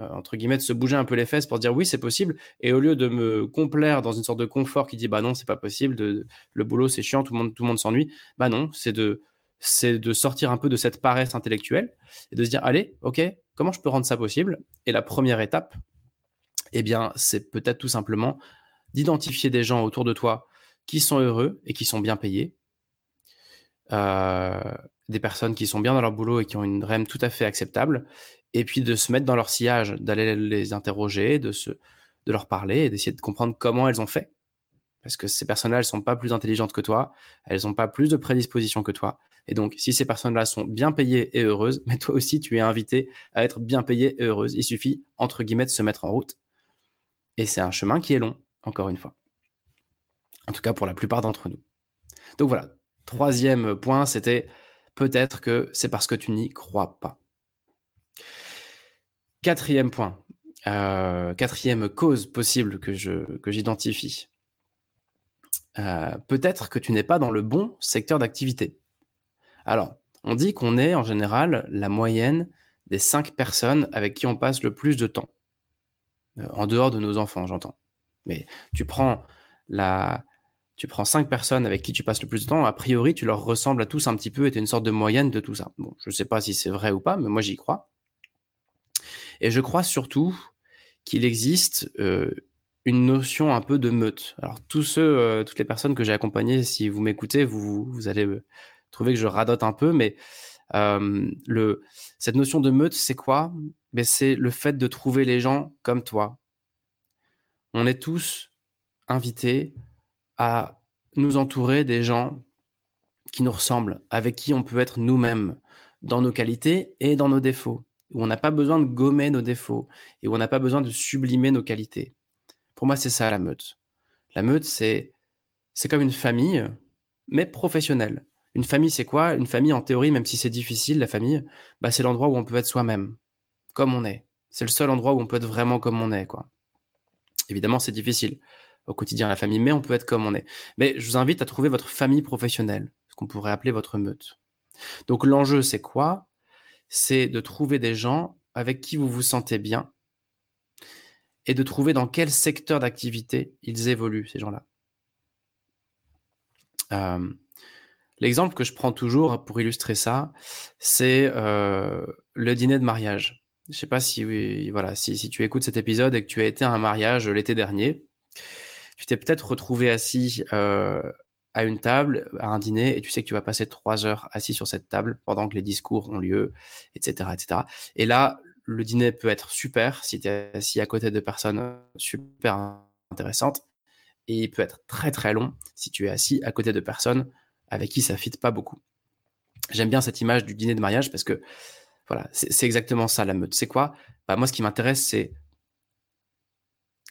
euh, entre guillemets, de se bouger un peu les fesses pour dire oui, c'est possible. Et au lieu de me complaire dans une sorte de confort qui dit bah non, c'est pas possible, de, le boulot c'est chiant, tout le monde, tout le monde s'ennuie, bah non, c'est de, c'est de sortir un peu de cette paresse intellectuelle et de se dire allez, ok, comment je peux rendre ça possible Et la première étape, eh c'est peut-être tout simplement d'identifier des gens autour de toi qui sont heureux et qui sont bien payés. Euh, des personnes qui sont bien dans leur boulot et qui ont une REM tout à fait acceptable, et puis de se mettre dans leur sillage, d'aller les interroger, de, de leur parler et d'essayer de comprendre comment elles ont fait. Parce que ces personnes-là, elles sont pas plus intelligentes que toi, elles n'ont pas plus de prédisposition que toi. Et donc, si ces personnes-là sont bien payées et heureuses, mais toi aussi, tu es invité à être bien payé et heureuse. Il suffit, entre guillemets, de se mettre en route. Et c'est un chemin qui est long, encore une fois. En tout cas, pour la plupart d'entre nous. Donc voilà, troisième point, c'était peut-être que c'est parce que tu n'y crois pas. Quatrième point, euh, quatrième cause possible que j'identifie. Euh, peut-être que tu n'es pas dans le bon secteur d'activité. Alors, on dit qu'on est en général la moyenne des cinq personnes avec qui on passe le plus de temps. Euh, en dehors de nos enfants, j'entends. Mais tu prends cinq personnes avec qui tu passes le plus de temps, a priori, tu leur ressembles à tous un petit peu et tu es une sorte de moyenne de tout ça. Bon, je ne sais pas si c'est vrai ou pas, mais moi j'y crois. Et je crois surtout qu'il existe euh, une notion un peu de meute. Alors tous euh, toutes les personnes que j'ai accompagnées, si vous m'écoutez, vous, vous allez trouver que je radote un peu, mais cette notion de meute, c'est quoi? Ben, C'est le fait de trouver les gens comme toi. On est tous invités à nous entourer des gens qui nous ressemblent, avec qui on peut être nous-mêmes, dans nos qualités et dans nos défauts où on n'a pas besoin de gommer nos défauts et où on n'a pas besoin de sublimer nos qualités. Pour moi, c'est ça la meute. La meute, c'est comme une famille, mais professionnelle. Une famille, c'est quoi? Une famille, en théorie, même si c'est difficile, la famille, bah, c'est l'endroit où on peut être soi-même, comme on est. C'est le seul endroit où on peut être vraiment comme on est, quoi. Évidemment, c'est difficile au quotidien, la famille, mais on peut être comme on est. Mais je vous invite à trouver votre famille professionnelle, ce qu'on pourrait appeler votre meute. Donc l'enjeu, c'est quoi? C'est de trouver des gens avec qui vous vous sentez bien et de trouver dans quel secteur d'activité ils évoluent, ces gens-là. Euh, l'exemple que je prends toujours pour illustrer ça, c'est euh, le dîner de mariage. Je ne sais pas si, voilà, si, si, tu écoutes cet épisode et que tu as été à un mariage l'été dernier, tu t'es peut-être retrouvé assis euh, à une table, à un dîner, et tu sais que tu vas passer trois heures assis sur cette table pendant que les discours ont lieu, etc., etc. Et là, le dîner peut être super si tu es assis à côté de personnes super intéressantes, et il peut être très très long si tu es assis à côté de personnes avec qui ça fit pas beaucoup. J'aime bien cette image du dîner de mariage parce que voilà, c'est exactement ça la meute. C'est quoi? Bah, Moi, ce qui m'intéresse, c'est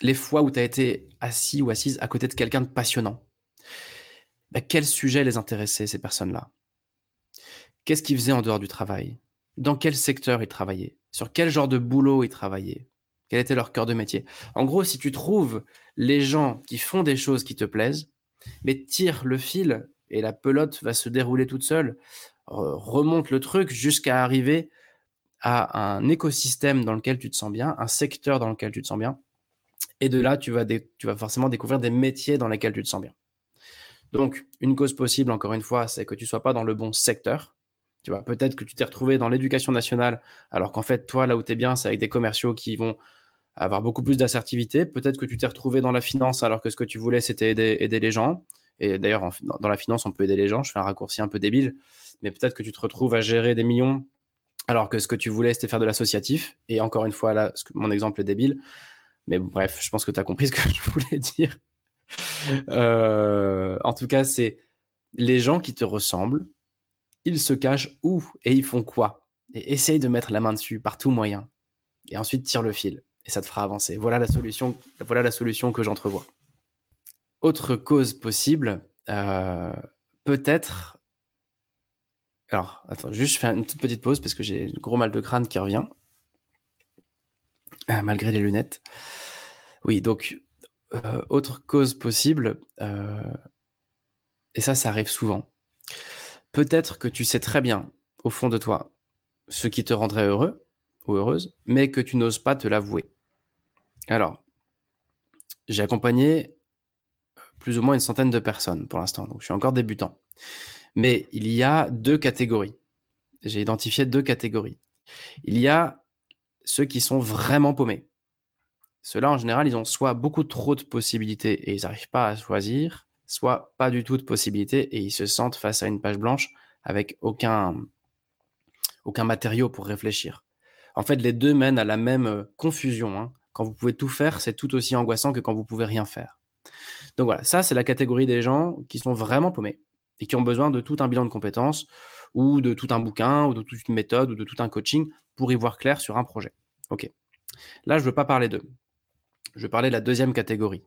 les fois où tu as été assis ou assise à côté de quelqu'un de passionnant, bah, quel sujet les intéressait, ces personnes-là? Qu'est-ce qu'ils faisaient en dehors du travail? Dans quel secteur ils travaillaient, sur quel genre de boulot ils travaillaient, quel était leur cœur de métier? En gros, si tu trouves les gens qui font des choses qui te plaisent, mais tire le fil et la pelote va se dérouler toute seule, remonte le truc jusqu'à arriver à un écosystème dans lequel tu te sens bien, un secteur dans lequel tu te sens bien. Et de là, tu vas, forcément découvrir des métiers dans lesquels tu te sens bien. Donc, une cause possible, encore une fois, c'est que tu sois pas dans le bon secteur. Tu vois, peut-être que tu t'es retrouvé dans l'éducation nationale, alors qu'en fait, toi, là où tu es bien, c'est avec des commerciaux qui vont avoir beaucoup plus d'assertivité. Peut-être que tu t'es retrouvé dans la finance, alors que ce que tu voulais, c'était aider, les gens. Et d'ailleurs, dans la finance, on peut aider les gens. Je fais un raccourci un peu débile, mais peut-être que tu te retrouves à gérer des millions, alors que ce que tu voulais, c'était faire de l'associatif. Et encore une fois, là, mon exemple est débile. Mais bref, je pense que tu as compris ce que je voulais dire. Euh, en tout cas, c'est les gens qui te ressemblent, ils se cachent où et ils font quoi? Et essaye de mettre la main dessus par tout moyen. Et ensuite, tire le fil. Et ça te fera avancer. Voilà la solution, voilà la solution que j'entrevois. Autre cause possible, euh, peut-être. Alors, attends, juste je fais une toute petite pause parce que j'ai un gros mal de crâne qui revient. Ah, malgré les lunettes. Oui, donc euh, autre cause possible, euh, et ça, ça arrive souvent. Peut-être que tu sais très bien, au fond de toi, ce qui te rendrait heureux ou heureuse, mais que tu n'oses pas te l'avouer. Alors, j'ai accompagné plus ou moins une centaine de personnes pour l'instant, donc je suis encore débutant. Mais il y a deux catégories. J'ai identifié deux catégories. Il y a ceux qui sont vraiment paumés. Ceux-là, en général, ils ont soit beaucoup trop de possibilités et ils n'arrivent pas à choisir, soit pas du tout de possibilités et ils se sentent face à une page blanche avec aucun, aucun matériau pour réfléchir. En fait, les deux mènent à la même euh, confusion. Hein. Quand vous pouvez tout faire, c'est tout aussi angoissant que quand vous pouvez rien faire. Donc voilà, ça, c'est la catégorie des gens qui sont vraiment paumés et qui ont besoin de tout un bilan de compétences ou de tout un bouquin ou de toute une méthode ou de tout un coaching pour y voir clair sur un projet. OK. Là, je ne veux pas parler d'eux. Je parlais de la deuxième catégorie.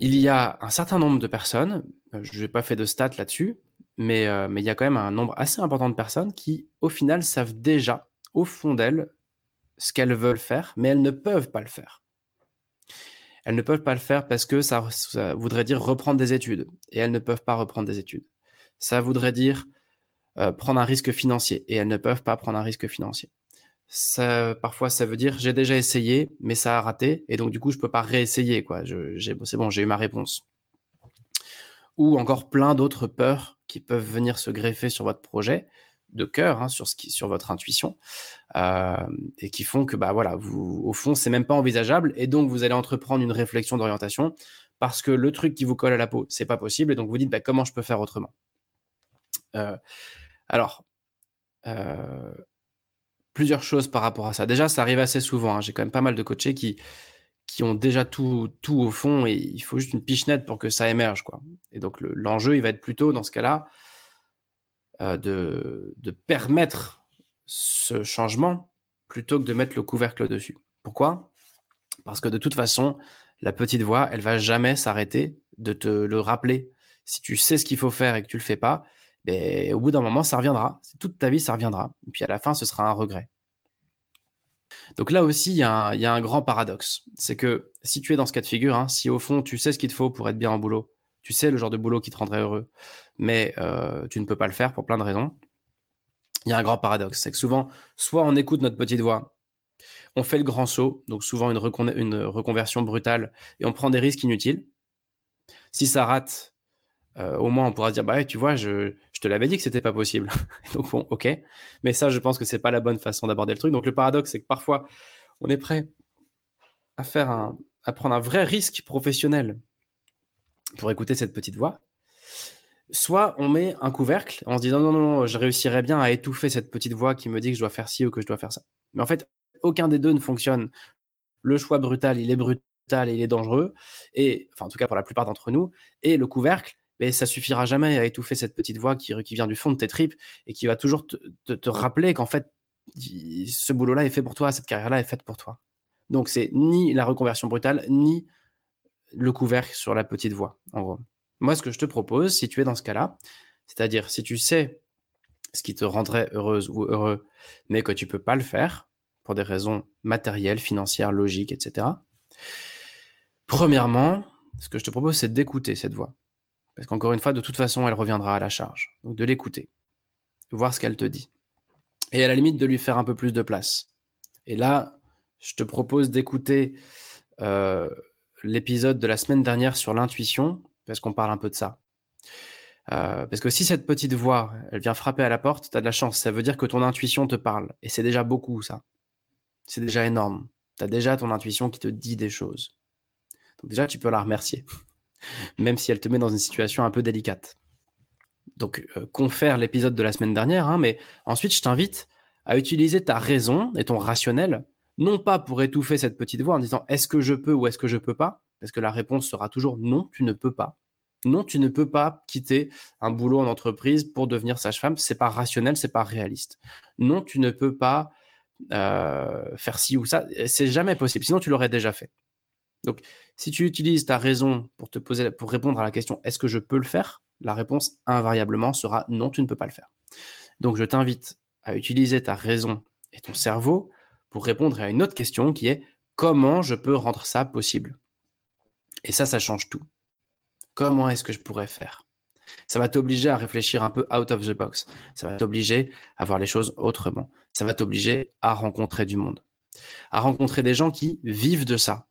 Il y a un certain nombre de personnes, euh, je n'ai pas fait de stats là-dessus, mais, euh, mais il y a quand même un nombre assez important de personnes qui, au final, savent déjà, au fond d'elles, ce qu'elles veulent faire, mais elles ne peuvent pas le faire. Elles ne peuvent pas le faire parce que ça, voudrait dire reprendre des études, et elles ne peuvent pas reprendre des études. Ça voudrait dire euh, prendre un risque financier, et elles ne peuvent pas prendre un risque financier parfois ça veut dire j'ai déjà essayé, mais ça a raté, et donc du coup je peux pas réessayer quoi. c'est bon, j'ai eu ma réponse. Ou encore plein d'autres peurs qui peuvent venir se greffer sur votre projet de cœur, hein, sur ce qui, sur votre intuition, euh, et qui font que bah voilà, vous, au fond c'est même pas envisageable, et donc vous allez entreprendre une réflexion d'orientation parce que le truc qui vous colle à la peau c'est pas possible, et donc vous dites bah, comment je peux faire autrement? Euh, alors. Euh, plusieurs choses par rapport à ça. Déjà, ça arrive assez souvent. Hein. J'ai quand même pas mal de coachés qui, qui ont déjà tout, tout au fond et il faut juste une pichenette pour que ça émerge. Quoi. Et donc, l'enjeu, il va être plutôt, dans ce cas-là, euh, de, de permettre ce changement plutôt que de mettre le couvercle dessus. Pourquoi? Parce que de toute façon, la petite voix, elle va jamais s'arrêter de te le rappeler. Si tu sais ce qu'il faut faire et que tu le fais pas, ben, au bout d'un moment, ça reviendra. Toute ta vie, ça reviendra. Et puis à la fin, ce sera un regret. Donc là aussi, il y, a un, grand paradoxe. C'est que si tu es dans ce cas de figure, hein, si au fond, tu sais ce qu'il te faut pour être bien en boulot, tu sais le genre de boulot qui te rendrait heureux, mais euh, tu ne peux pas le faire pour plein de raisons, il y a un grand paradoxe. C'est que souvent, soit on écoute notre petite voix, on fait le grand saut, donc souvent une, reconversion brutale, et on prend des risques inutiles. Si ça rate, euh, au moins on pourra dire bah tu vois je, je te l'avais dit que c'était pas possible. Donc bon ok. Mais ça je pense que c'est pas la bonne façon d'aborder le truc. Donc le paradoxe c'est que parfois on est prêt à faire un à prendre un vrai risque professionnel pour écouter cette petite voix. Soit on met un couvercle en se disant non non non je réussirais bien à étouffer cette petite voix qui me dit que je dois faire ci ou que je dois faire ça. Mais en fait aucun des deux ne fonctionne. Le choix brutal il est brutal et il est dangereux. Et enfin en tout cas pour la plupart d'entre nous. Et le couvercle mais ça suffira jamais à étouffer cette petite voix qui, vient du fond de tes tripes et qui va toujours te, rappeler qu'en fait, ce boulot-là est fait pour toi, cette carrière-là est faite pour toi. Donc, c'est ni la reconversion brutale, ni le couvercle sur la petite voix, en gros. Moi, ce que je te propose, si tu es dans ce cas-là, c'est-à-dire si tu sais ce qui te rendrait heureuse ou heureux, mais que tu peux pas le faire pour des raisons matérielles, financières, logiques, etc. Premièrement, ce que je te propose, c'est d'écouter cette voix. Parce qu'encore une fois, de toute façon, elle reviendra à la charge. Donc de l'écouter, voir ce qu'elle te dit. Et à la limite, de lui faire un peu plus de place. Et là, je te propose d'écouter euh, l'épisode de la semaine dernière sur l'intuition, parce qu'on parle un peu de ça. Euh, parce que si cette petite voix, elle vient frapper à la porte, tu as de la chance. Ça veut dire que ton intuition te parle. Et c'est déjà beaucoup, ça. C'est déjà énorme. Tu as déjà ton intuition qui te dit des choses. Donc déjà, tu peux la remercier. Même si elle te met dans une situation un peu délicate. Donc, euh, confère l'épisode de la semaine dernière, hein, mais ensuite, je t'invite à utiliser ta raison et ton rationnel, non pas pour étouffer cette petite voix en disant est-ce que je peux ou est-ce que je peux pas, parce que la réponse sera toujours non, tu ne peux pas. Non, tu ne peux pas quitter un boulot en entreprise pour devenir sage-femme. C'est pas rationnel, c'est pas réaliste. Non, tu ne peux pas euh, faire ci ou ça. C'est jamais possible. Sinon, tu l'aurais déjà fait. Donc, si tu utilises ta raison pour te poser, pour répondre à la question est-ce que je peux le faire, la réponse invariablement sera non, tu ne peux pas le faire. Donc, je t'invite à utiliser ta raison et ton cerveau pour répondre à une autre question qui est comment je peux rendre ça possible? Et ça, ça change tout. Comment est-ce que je pourrais faire? Ça va t'obliger à réfléchir un peu out of the box. Ça va t'obliger à voir les choses autrement. Ça va t'obliger à rencontrer du monde. À rencontrer des gens qui vivent de ça.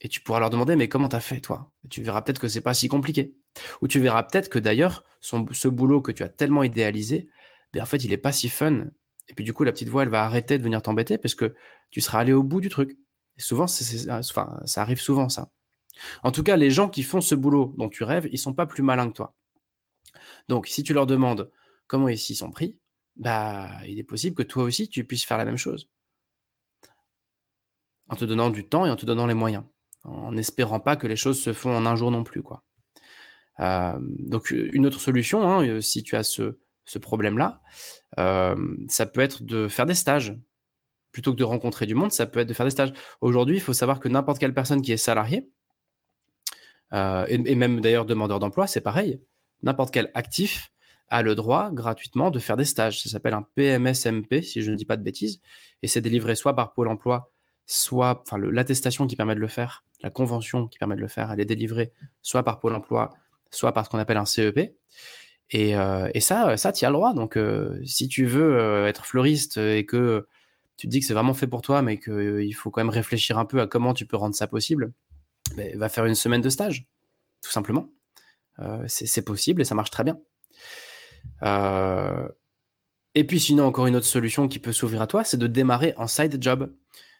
Et tu pourras leur demander, mais comment t'as fait, toi? Tu verras peut-être que c'est pas si compliqué. Ou tu verras peut-être que d'ailleurs, ce boulot que tu as tellement idéalisé, ben en fait, il est pas si fun. Et puis du coup, la petite voix, elle va arrêter de venir t'embêter parce que tu seras allé au bout du truc. Souvent, enfin, ça arrive souvent, ça. En tout cas, les gens qui font ce boulot dont tu rêves, ils sont pas plus malins que toi. Donc, si tu leur demandes comment ils s'y sont pris, bah, il est possible que toi aussi, tu puisses faire la même chose. En te donnant du temps et en te donnant les moyens. En n'espérant pas que les choses se font en un jour non plus, quoi. Euh, donc, une autre solution, hein, euh, si tu as ce, problème-là, euh, ça peut être de faire des stages. Plutôt que de rencontrer du monde, ça peut être de faire des stages. Aujourd'hui, il faut savoir que n'importe quelle personne qui est salariée, euh, et, même d'ailleurs demandeur d'emploi, c'est pareil. N'importe quel actif a le droit gratuitement de faire des stages. Ça s'appelle un PMSMP, si je ne dis pas de bêtises, et c'est délivré soit par Pôle Emploi, soit, enfin, l'attestation qui permet de le faire, la convention qui permet de le faire, elle est délivrée soit par Pôle Emploi, soit par ce qu'on appelle un CEP. Et, euh, et ça, ça, tu as le droit. Donc, euh, si tu veux être fleuriste et que tu te dis que c'est vraiment fait pour toi, mais qu'il faut quand même réfléchir un peu à comment tu peux rendre ça possible, va faire une semaine de stage, tout simplement. Euh, c'est possible et ça marche très bien. Euh, et puis sinon, encore une autre solution qui peut s'ouvrir à toi, c'est de démarrer en side job.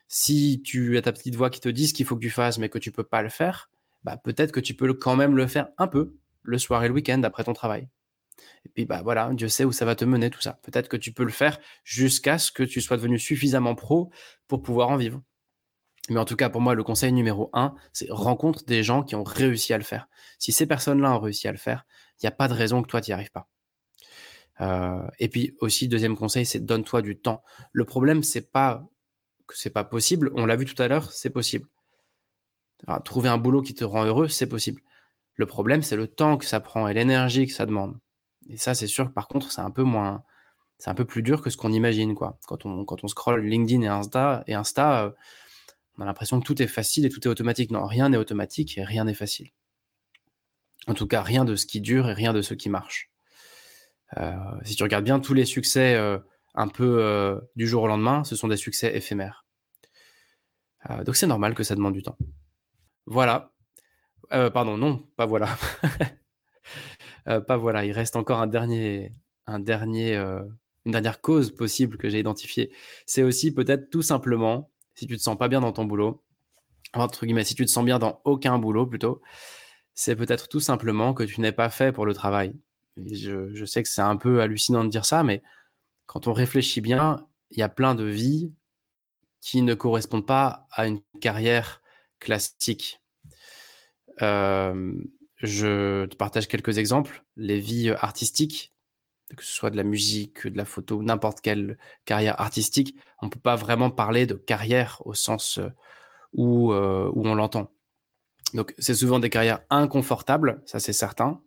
Si tu as ta petite voix qui te dit ce qu'il faut que tu fasses, mais que tu peux pas le faire, bah, peut-être que tu peux quand même le faire un peu le soir et le week-end après ton travail. Et puis bah voilà, Dieu sait où ça va te mener tout ça. Peut-être que tu peux le faire jusqu'à ce que tu sois devenu suffisamment pro pour pouvoir en vivre. Mais en tout cas, pour moi, le conseil numéro un, c'est rencontre des gens qui ont réussi à le faire. Si ces personnes-là ont réussi à le faire, il n'y a pas de raison que toi, tu n'y arrives pas. Euh, et puis aussi, deuxième conseil, c'est donne-toi du temps. Le problème, c'est pas que c'est pas possible. On l'a vu tout à l'heure, c'est possible. trouver un boulot qui te rend heureux, c'est possible. Le problème, c'est le temps que ça prend et l'énergie que ça demande. Et ça, c'est sûr que par contre, c'est un peu moins, c'est un peu plus dur que ce qu'on imagine, quoi. Quand on, quand on scrolle LinkedIn et Insta, et Insta, on a l'impression que tout est facile et tout est automatique. Non, rien n'est automatique et rien n'est facile. En tout cas, rien de ce qui dure et rien de ce qui marche. Euh, si tu regardes bien tous les succès euh, un peu euh, du jour au lendemain, ce sont des succès éphémères. donc c'est normal que ça demande du temps. Voilà. pardon, non, pas voilà. pas voilà. Il reste encore un dernier, un dernier, une dernière cause possible que j'ai identifiée. C'est aussi peut-être tout simplement si tu te sens pas bien dans ton boulot, entre guillemets, si tu te sens bien dans aucun boulot plutôt, c'est peut-être tout simplement que tu n'es pas fait pour le travail. je, sais que c'est un peu hallucinant de dire ça, mais quand on réfléchit bien, il y a plein de vies qui ne correspondent pas à une carrière classique. Euh, je te partage quelques exemples. Les vies artistiques, que ce soit de la musique, de la photo, n'importe quelle carrière artistique, on ne peut pas vraiment parler de carrière au sens où, où on l'entend. Donc, c'est souvent des carrières inconfortables, ça c'est certain.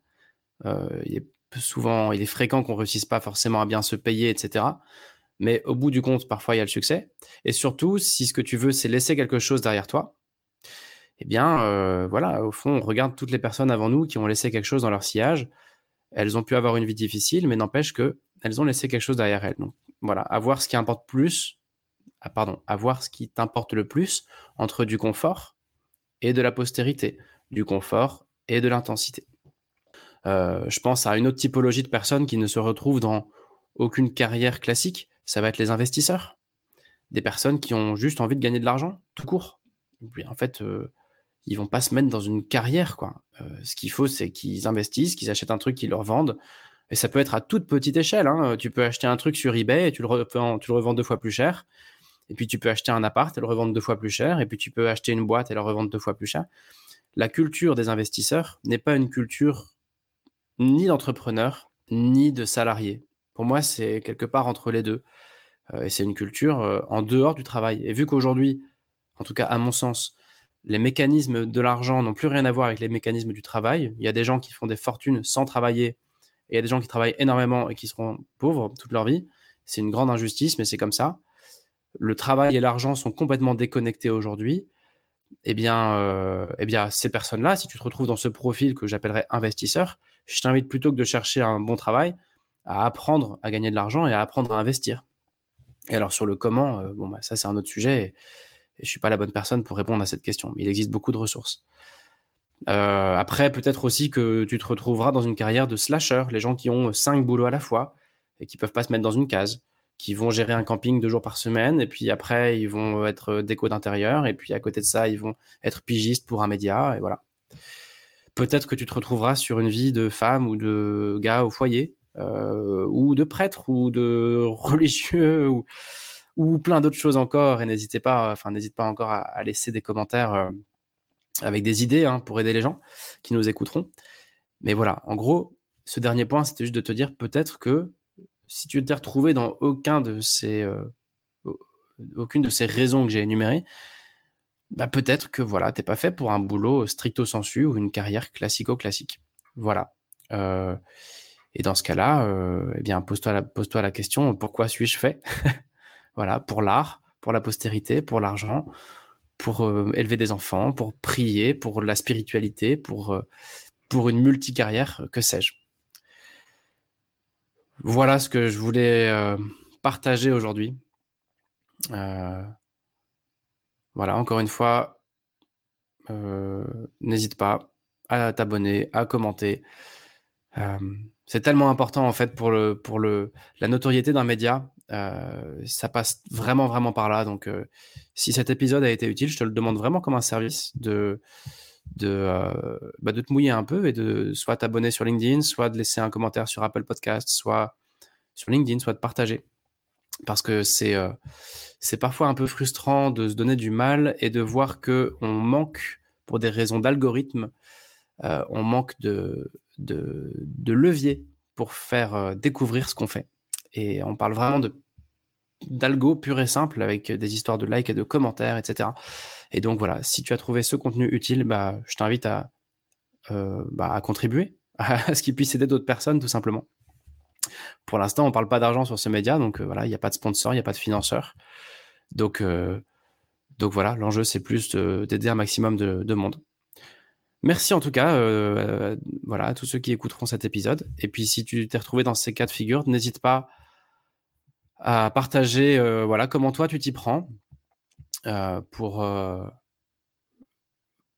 Il est souvent, il est fréquent qu'on réussisse pas forcément à bien se payer, etc. Mais au bout du compte, parfois, il y a le succès. Et surtout, si ce que tu veux, c'est laisser quelque chose derrière toi, eh bien, euh, voilà, au fond, on regarde toutes les personnes avant nous qui ont laissé quelque chose dans leur sillage. Elles ont pu avoir une vie difficile, mais n'empêche que elles ont laissé quelque chose derrière elles. Donc, voilà, avoir ce qui importe plus, ah, pardon, avoir ce qui t'importe le plus entre du confort et de la postérité, du confort et de l'intensité. Euh, je pense à une autre typologie de personnes qui ne se retrouvent dans aucune carrière classique. Ça va être les investisseurs. Des personnes qui ont juste envie de gagner de l'argent, tout court. en fait, euh, ils vont pas se mettre dans une carrière. quoi. Euh, ce qu'il faut, c'est qu'ils investissent, qu'ils achètent un truc, qu'ils leur vendent. Et ça peut être à toute petite échelle. Hein. Tu peux acheter un truc sur eBay et tu le, revends, le deux fois plus cher. Et puis tu peux acheter un appart et le revendre deux fois plus cher. Et puis tu peux acheter une boîte et le revendre deux fois plus cher. La culture des investisseurs n'est pas une culture ni d'entrepreneur, ni de salarié. Pour moi, c'est quelque part entre les deux. Euh, et c'est une culture euh, en dehors du travail. Et vu qu'aujourd'hui, en tout cas à mon sens, les mécanismes de l'argent n'ont plus rien à voir avec les mécanismes du travail. Il y a des gens qui font des fortunes sans travailler, et il y a des gens qui travaillent énormément et qui seront pauvres toute leur vie. C'est une grande injustice, mais c'est comme ça. Le travail et l'argent sont complètement déconnectés aujourd'hui. Eh bien, euh, eh ces personnes-là, si tu te retrouves dans ce profil que j'appellerais investisseur, je t'invite plutôt que de chercher un bon travail, à apprendre à gagner de l'argent et à apprendre à investir. Et alors sur le comment, euh, bah, ça c'est un autre sujet. Et, je je suis pas la bonne personne pour répondre à cette question. Mais il existe beaucoup de ressources. Euh, après, peut-être aussi que tu te retrouveras dans une carrière de slasher, les gens qui ont cinq boulots à la fois et qui peuvent pas se mettre dans une case, qui vont gérer un camping deux jours par semaine, et puis après ils vont être déco d'intérieur, et puis à côté de ça ils vont être pigistes pour un média, et voilà. Peut-être que tu te retrouveras sur une vie de femme ou de gars au foyer, euh, ou de prêtre, ou de religieux, ou, ou plein d'autres choses encore. Et n'hésitez pas, enfin n'hésite pas encore à, laisser des commentaires euh, avec des idées hein, pour aider les gens qui nous écouteront. Mais voilà, en gros, ce dernier point, c'était juste de te dire peut-être que si tu t'es retrouvé dans aucun de ces, euh, aucune de ces raisons que j'ai énumérées, bah peut-être que voilà, t'es pas fait pour un boulot stricto sensu ou une carrière classico-classique. Voilà. Euh, et dans ce cas-là, euh, eh bien, pose-toi la question pourquoi suis-je fait? Voilà, pour l'art, pour la postérité, pour l'argent, pour euh, élever des enfants, pour prier, pour la spiritualité, pour, euh, pour une multicarrière, que sais-je. Voilà ce que je voulais euh, partager aujourd'hui. voilà, encore une fois, n'hésite pas à t'abonner, à commenter. c'est tellement important en fait pour, la notoriété d'un média euh, ça passe vraiment, vraiment par là. Donc, euh, si cet épisode a été utile, je te le demande vraiment comme un service de, de, euh, bah, de te mouiller un peu et de soit t'abonner sur LinkedIn, soit de laisser un commentaire sur Apple Podcast, soit sur LinkedIn, soit de partager. Parce que c'est c'est parfois un peu frustrant de se donner du mal et de voir que on manque, pour des raisons d'algorithme, on manque de, de, de levier pour faire découvrir ce qu'on fait. Et on parle vraiment d'algo pur et simple avec des histoires de likes et de commentaires, etc. Et donc voilà, si tu as trouvé ce contenu utile, bah, je t'invite à, euh, bah, contribuer à ce qu'il puisse aider d'autres personnes, tout simplement. Pour l'instant, on ne parle pas d'argent sur ce média, donc euh, voilà, il n'y a pas de sponsor, il n'y a pas de financeur. Donc, euh, donc voilà, l'enjeu, c'est plus d'aider un maximum de, de, monde. Merci en tout cas voilà, à tous ceux qui écouteront cet épisode. Et puis si tu t'es retrouvé dans ces cas de figure, n'hésite pas à partager euh, voilà, comment toi tu t'y prends euh, pour, euh,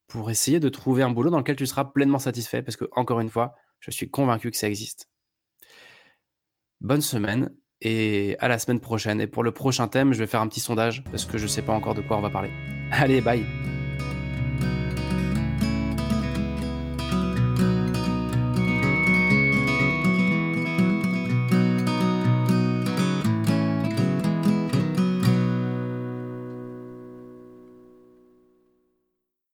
pour essayer de trouver un boulot dans lequel tu seras pleinement satisfait, parce que, encore une fois, je suis convaincu que ça existe. Bonne semaine et à la semaine prochaine. Et pour le prochain thème, je vais faire un petit sondage, parce que je ne sais pas encore de quoi on va parler. Allez, bye